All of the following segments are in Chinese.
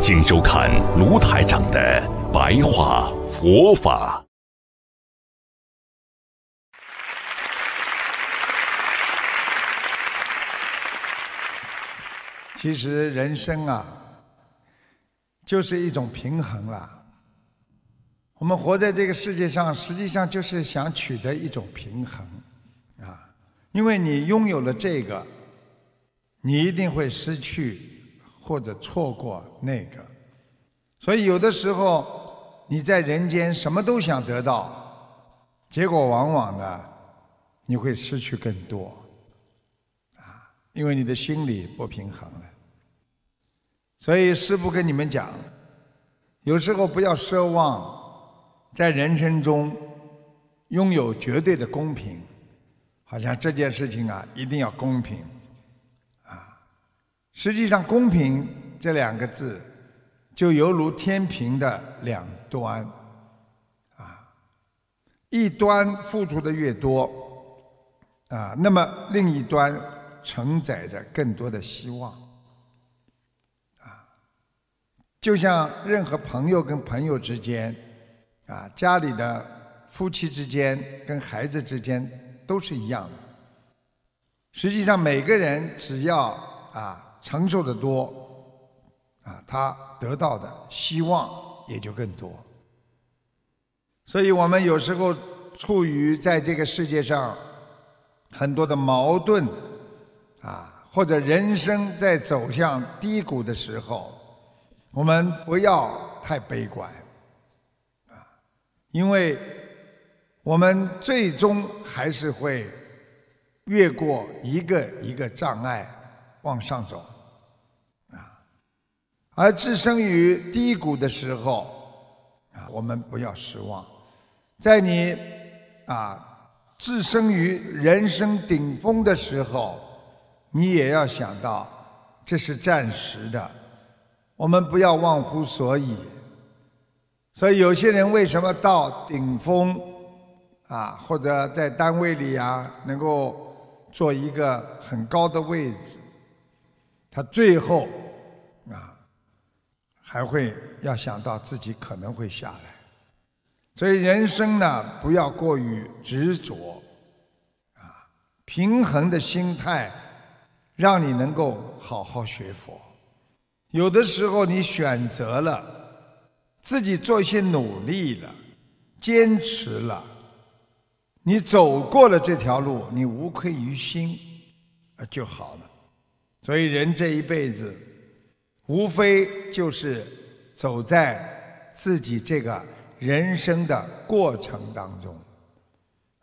请收看卢台长的白话佛法。其实人生啊，就是一种平衡啦。我们活在这个世界上，实际上就是想取得一种平衡啊。因为你拥有了这个，你一定会失去或者错过那个。所以有的时候你在人间什么都想得到，结果往往呢，你会失去更多啊，因为你的心理不平衡了。所以师父跟你们讲，有时候不要奢望在人生中拥有绝对的公平，好像这件事情啊一定要公平。实际上，公平这两个字就犹如天平的两端啊，一端付出的越多啊，那么另一端承载着更多的希望。啊就像任何朋友跟朋友之间，啊，家里的夫妻之间跟孩子之间都是一样的。实际上，每个人只要啊承受的多，啊，他得到的希望也就更多。所以我们有时候处于在这个世界上很多的矛盾，啊，或者人生在走向低谷的时候。我们不要太悲观，啊，因为我们最终还是会越过一个一个障碍往上走，啊，而置身于低谷的时候，啊，我们不要失望，在你啊置身于人生顶峰的时候，你也要想到这是暂时的。我们不要忘乎所以，所以有些人为什么到顶峰啊，或者在单位里啊，能够做一个很高的位置，他最后啊还会要想到自己可能会下来。所以人生呢，不要过于执着啊，平衡的心态，让你能够好好学佛。有的时候，你选择了自己做一些努力了，坚持了，你走过了这条路，你无愧于心，啊就好了。所以人这一辈子，无非就是走在自己这个人生的过程当中，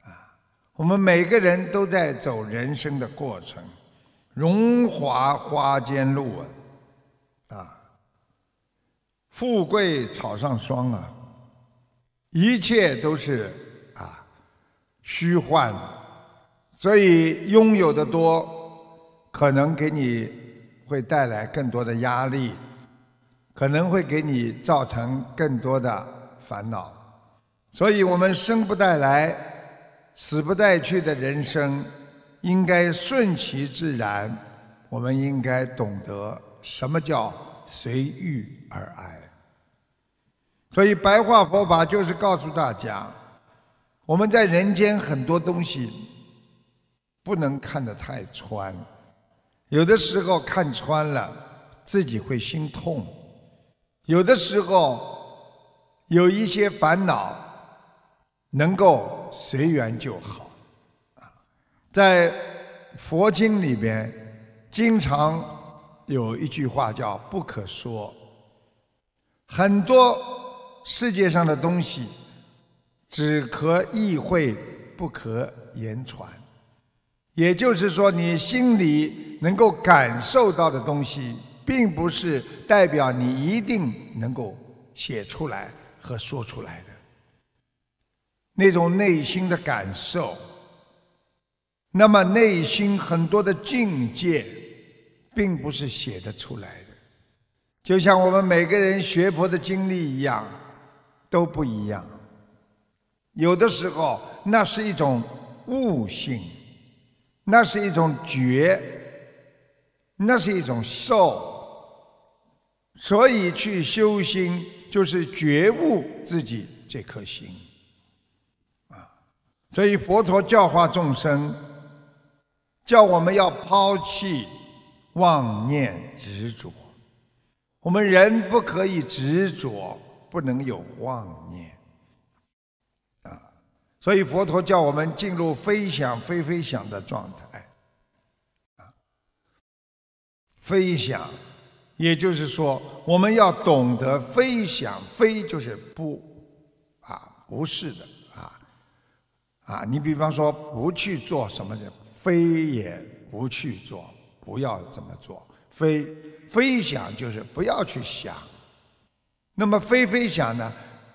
啊，我们每个人都在走人生的过程，荣华花间路啊。啊，富贵草上霜啊，一切都是啊虚幻，所以拥有的多，可能给你会带来更多的压力，可能会给你造成更多的烦恼，所以我们生不带来，死不带去的人生，应该顺其自然，我们应该懂得。什么叫随遇而安？所以白话佛法就是告诉大家，我们在人间很多东西不能看得太穿，有的时候看穿了自己会心痛，有的时候有一些烦恼能够随缘就好。在佛经里边经常。有一句话叫“不可说”，很多世界上的东西只可意会，不可言传。也就是说，你心里能够感受到的东西，并不是代表你一定能够写出来和说出来的。那种内心的感受，那么内心很多的境界，并不是写得出来的。就像我们每个人学佛的经历一样，都不一样。有的时候，那是一种悟性，那是一种觉，那是一种受。所以去修心，就是觉悟自己这颗心啊。所以佛陀教化众生，叫我们要抛弃妄念执着。我们人不可以执着，不能有妄念！所以佛陀叫我们进入非想非非想的状态啊！非想，也就是说，我们要懂得非想非就是不啊，不是的。啊啊，你比方说不去做什么的，非也不去做，不要这么做。非非想就是不要去想。那么非非想呢？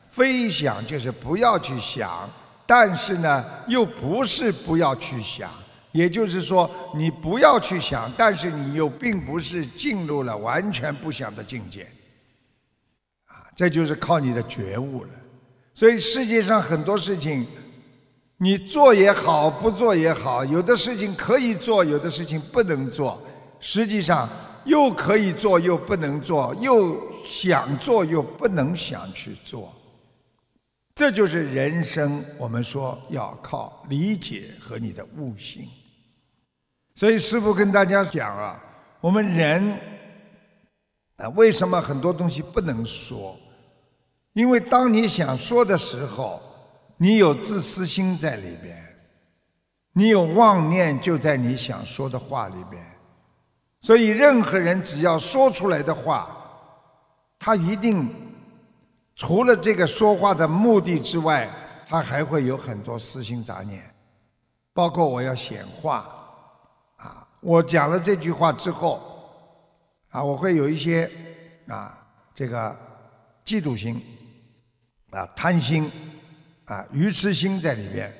非想就是不要去想，但是呢，又不是不要去想。也就是说，你不要去想，但是你又并不是进入了完全不想的境界。啊，这就是靠你的觉悟了。所以世界上很多事情。你做也好，不做也好，有的事情可以做，有的事情不能做。实际上，又可以做又不能做，又想做又不能想去做。这就是人生。我们说要靠理解和你的悟性。所以师父跟大家讲啊，我们人啊，为什么很多东西不能说？因为当你想说的时候。你有自私心在里边，你有妄念就在你想说的话里边，所以任何人只要说出来的话，他一定除了这个说话的目的之外，他还会有很多私心杂念，包括我要显化，啊，我讲了这句话之后，啊，我会有一些啊这个嫉妒心，啊贪心。啊，愚痴心在里边，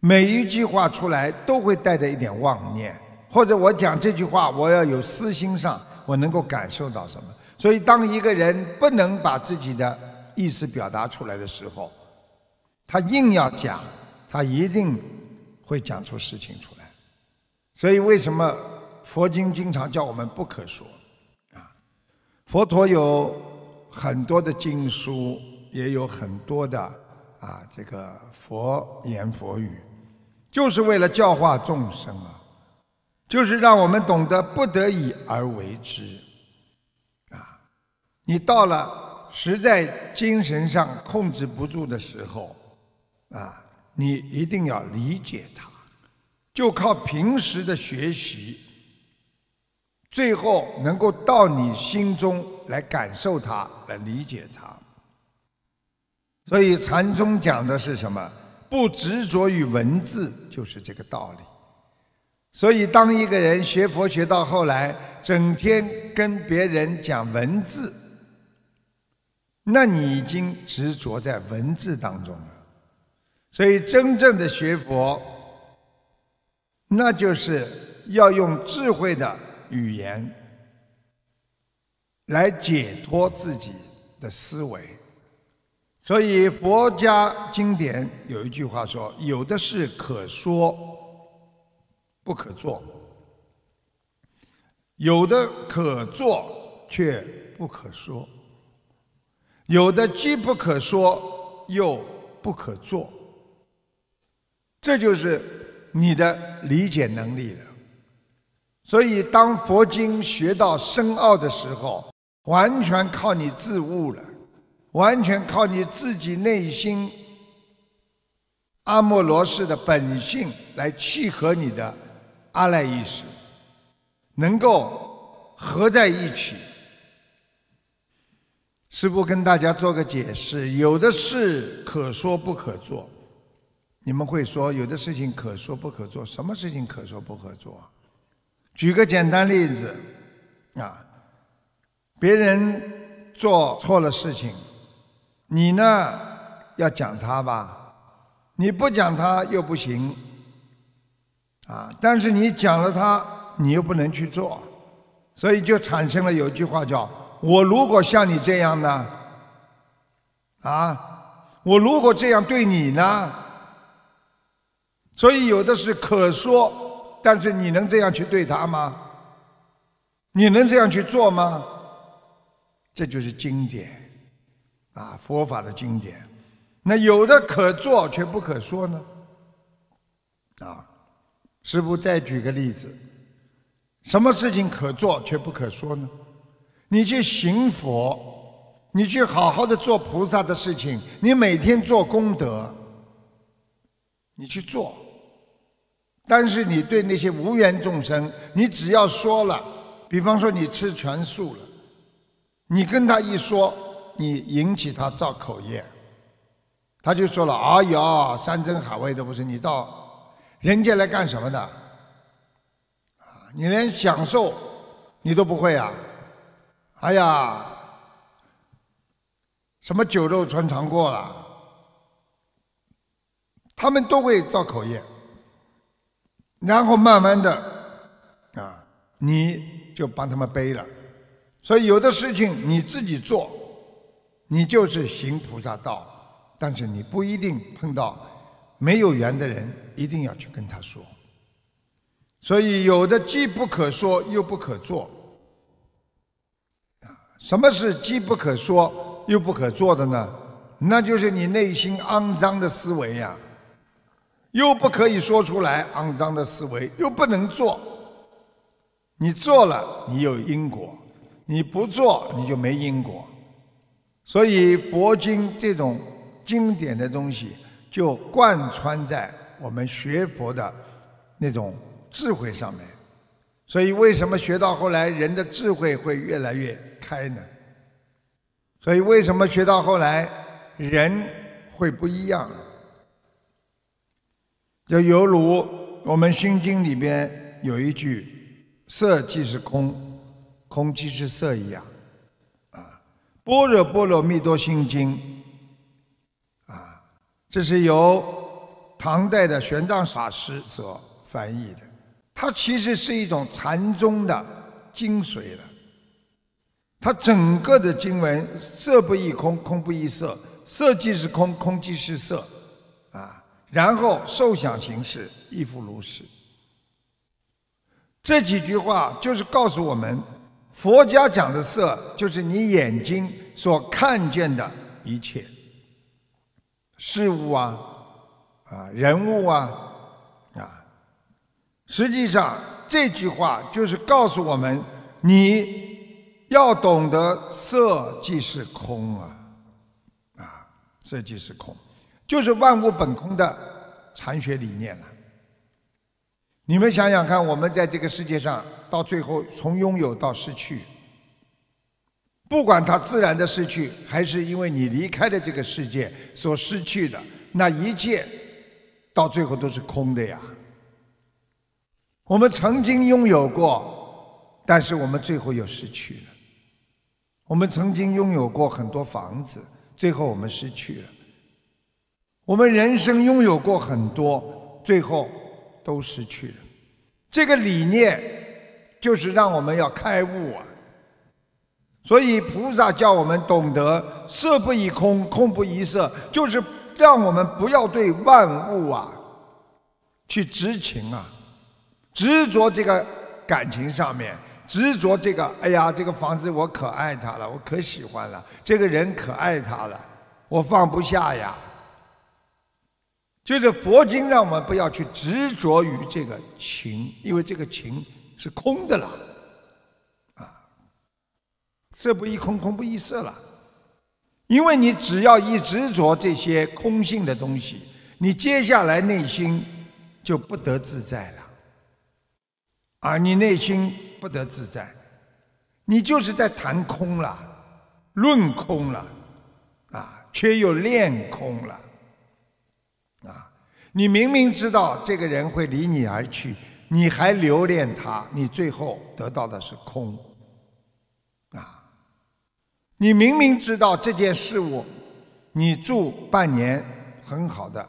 每一句话出来都会带着一点妄念，或者我讲这句话，我要有私心上，我能够感受到什么？所以，当一个人不能把自己的意思表达出来的时候，他硬要讲，他一定会讲出事情出来。所以，为什么佛经经常叫我们不可说？啊，佛陀有很多的经书，也有很多的。啊，这个佛言佛语，就是为了教化众生啊，就是让我们懂得不得已而为之。你到了实在精神上控制不住的时候，啊，你一定要理解它，就靠平时的学习，最后能够到你心中来感受它，来理解它。所以禅宗讲的是什么？不执着于文字，就是这个道理。所以，当一个人学佛学到后来，整天跟别人讲文字，那你已经执着在文字当中了。所以，真正的学佛，那就是要用智慧的语言来解脱自己的思维。所以佛家经典有一句话说：“有的事可说，不可做；有的可做，却不可说；有的既不可说，又不可做。”这就是你的理解能力了。所以，当佛经学到深奥的时候，完全靠你自悟了。完全靠你自己内心阿莫罗氏的本性来契合你的阿赖意识，能够合在一起。师父跟大家做个解释：有的事可说不可做。你们会说有的事情可说不可做，什么事情可说不可做？举个简单例子，啊，别人做错了事情，你呢要讲他吧，你不讲他又不行，啊，但是你讲了他，你又不能去做，所以就产生了有句话叫“我如果像你这样呢，啊，我如果这样对你呢”，所以有的是可说，但是你能这样去对他吗？你能这样去做吗？这就是经典，啊，佛法的经典。那有的可做却不可说呢？啊，师父再举个例子，什么事情可做却不可说呢？你去行佛，你去好好的做菩萨的事情，你每天做功德，你去做。但是你对那些无缘众生，你只要说了，比方说你吃全素了。你跟他一说，你引起他造口业，他就说了：“哎呀，山珍海味都不是，你到人家来干什么的？你连享受你都不会啊！哎呀，什么酒肉穿肠过了，他们都会造口业，然后慢慢的啊，你就帮他们背了。”所以有的事情你自己做，你就是行菩萨道，但是你不一定碰到没有缘的人，一定要去跟他说。所以有的既不可说又不可做，什么是既不可说又不可做的呢？那就是你内心肮脏的思维呀，又不可以说出来，肮脏的思维又不能做，你做了你有因果。你不做，你就没因果，所以佛经这种经典的东西就贯穿在我们学佛的那种智慧上面。所以为什么学到后来人的智慧会越来越开呢？所以为什么学到后来人会不一样？就犹如我们心经里边有一句“色即是空”。空即是色一样，啊，《般若波罗蜜多心经》啊，这是由唐代的玄奘法师所翻译的。它其实是一种禅宗的精髓了。它整个的经文，色不异空，空不异色，色即是空，空即是色，啊，然后受想行识亦复如是。这几句话就是告诉我们。佛家讲的色，就是你眼睛所看见的一切事物啊，啊人物啊，实际上这句话就是告诉我们，你要懂得色即是空啊，啊，色即是空，就是万物本空的禅学理念了。你们想想看，我们在这个世界上，到最后从拥有到失去，不管它自然的失去，还是因为你离开了这个世界所失去的，那一切到最后都是空的呀。我们曾经拥有过，但是我们最后又失去了。我们曾经拥有过很多房子，最后我们失去了。我们人生拥有过很多，最后。都失去了，这个理念就是让我们要开悟啊。所以菩萨叫我们懂得色不异空，空不异色，就是让我们不要对万物啊去执情啊，执着这个感情上面，执着这个，哎呀，这个房子我可爱它了，我可喜欢了，这个人可爱他了，我放不下呀。就是佛经让我们不要去执着于这个情，因为这个情是空的了，啊，色不异空，空不异色了。因为你只要一执着这些空性的东西，你接下来内心就不得自在了，而，你内心不得自在，你就是在谈空了，论空了，啊，却又练空了。啊你明明知道这个人会离你而去，你还留恋他，你最后得到的是空，啊，你明明知道这件事物，你住半年很好的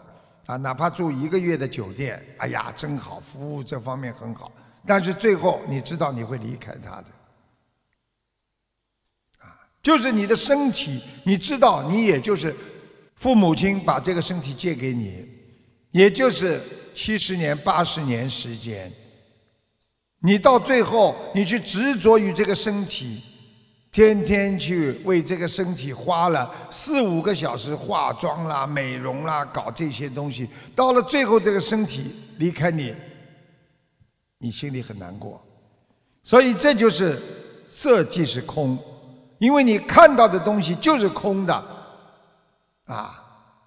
啊，哪怕住一个月的酒店，哎呀，真好，服务这方面很好。但是最后你知道你会离开他的，啊，就是你的身体，你知道你也就是父母亲把这个身体借给你，也就是七十年八十年时间。你到最后，你去执着于这个身体，天天去为这个身体花了四五个小时化妆啦、美容啦，搞这些东西，到了最后，这个身体离开你，你心里很难过。所以这就是色即是空，因为你看到的东西就是空的，啊。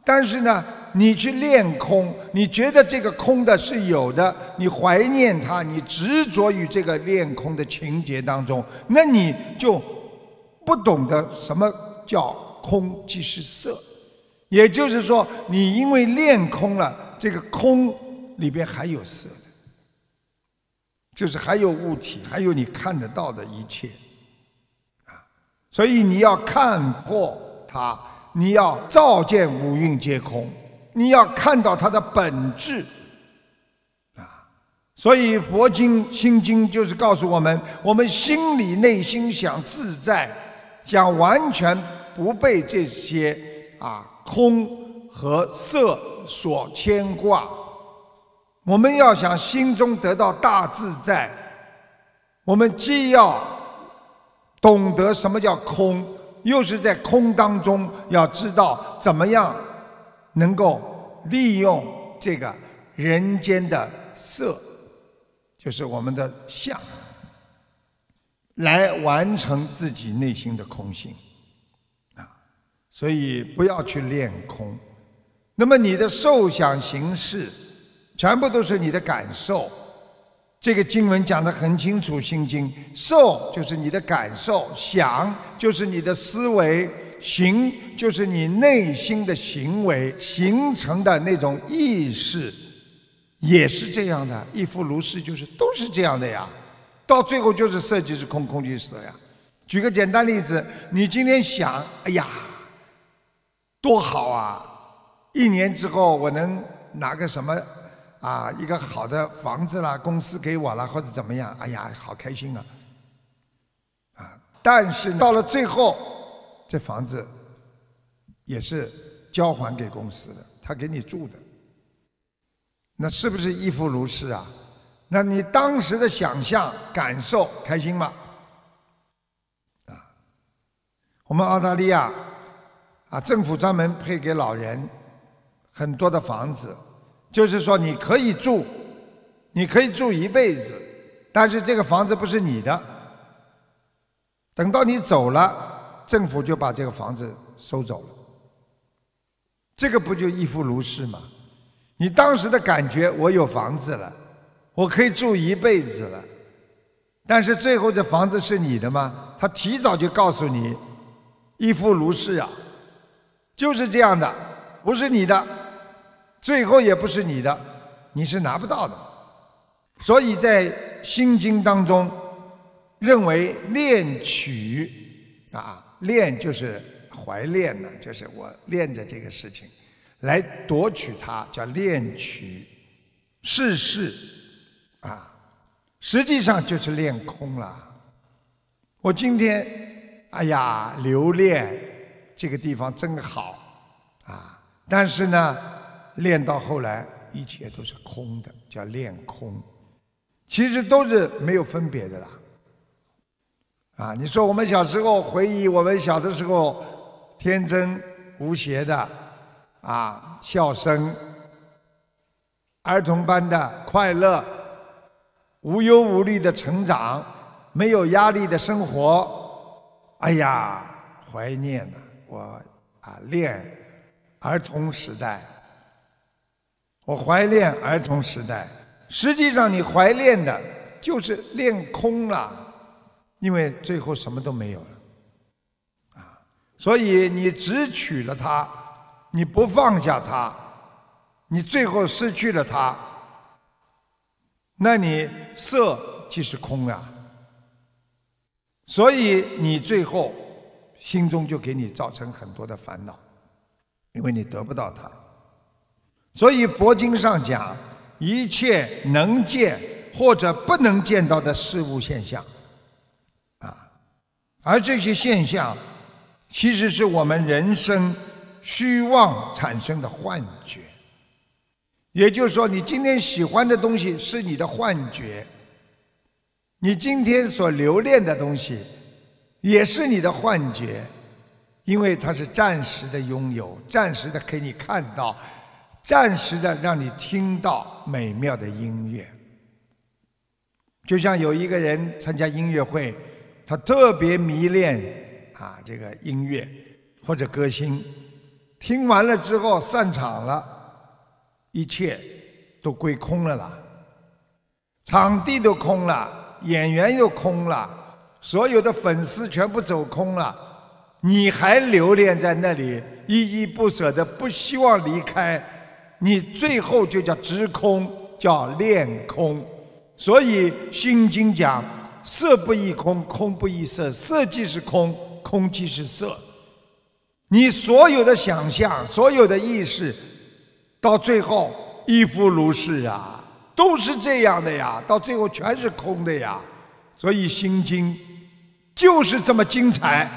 但是呢，你去练空，你觉得这个空的是有的，你怀念它，你执着于这个练空的情节当中，那你就不懂得什么叫空即是色。也就是说，你因为练空了，这个空里边还有色，就是还有物体，还有你看得到的一切啊。所以你要看破它。你要照见五蕴皆空，你要看到它的本质啊！所以佛经心经就是告诉我们：我们心里内心想自在，想完全不被这些啊空和色所牵挂。我们要想心中得到大自在，我们既要懂得什么叫空。又是在空当中，要知道怎么样能够利用这个人间的色，就是我们的相，来完成自己内心的空性啊！所以不要去练空。那么你的受想行识，全部都是你的感受。这个经文讲得很清楚，《心经》受就是你的感受，想就是你的思维，行就是你内心的行为形成的那种意识，也是这样的。一夫如是，就是都是这样的呀。到最后就是色即是空，空即是色呀。举个简单例子，你今天想，哎呀，多好啊！一年之后我能拿个什么？啊，一个好的房子啦，公司给我了，或者怎么样？哎呀，好开心啊！啊，但是到了最后，这房子也是交还给公司的，他给你住的，那是不是亦复如是啊？那你当时的想象、感受，开心吗？啊，我们澳大利亚啊，政府专门配给老人很多的房子。就是说，你可以住，你可以住一辈子，但是这个房子不是你的。等到你走了，政府就把这个房子收走了。这个不就亦复如是吗？你当时的感觉，我有房子了，我可以住一辈子了，但是最后这房子是你的吗？他提早就告诉你，亦复如是啊，就是这样的，不是你的。最后也不是你的，你是拿不到的。所以在《心经》当中，认为恋取啊，恋就是怀恋呢，就是我恋着这个事情，来夺取它，叫恋取。世事啊，实际上就是恋空了。我今天，哎呀，留恋这个地方真好啊，但是呢。练到后来，一切都是空的，叫练空，其实都是没有分别的啦。啊，你说我们小时候回忆，我们小的时候天真无邪的，啊，笑声，儿童般的快乐，无忧无虑的成长，没有压力的生活，哎呀，怀念呐，我啊，恋儿童时代。我怀念儿童时代，实际上你怀念的就是练空了，因为最后什么都没有了，啊，所以你只取了它，你不放下它，你最后失去了它，那你色即是空啊，所以你最后心中就给你造成很多的烦恼，因为你得不到它。所以佛经上讲，一切能见或者不能见到的事物现象，啊，而这些现象，其实是我们人生虚妄产生的幻觉。也就是说，你今天喜欢的东西是你的幻觉，你今天所留恋的东西也是你的幻觉，因为它是暂时的拥有，暂时的给你看到，暂时的让你听到美妙的音乐。就像有一个人参加音乐会，他特别迷恋啊这个音乐或者歌星，听完了之后散场了。一切都归空了啦，场地都空了，演员又空了，所有的粉丝全部走空了，你还留恋在那里，依依不舍的，不希望离开，你最后就叫执空，叫练空。所以《心经》讲：色不异空，空不异色，色即是空，空即是色。你所有的想象，所有的意识。到最后亦复如是啊，都是这样的呀，到最后全是空的呀，所以《心经》就是这么精彩。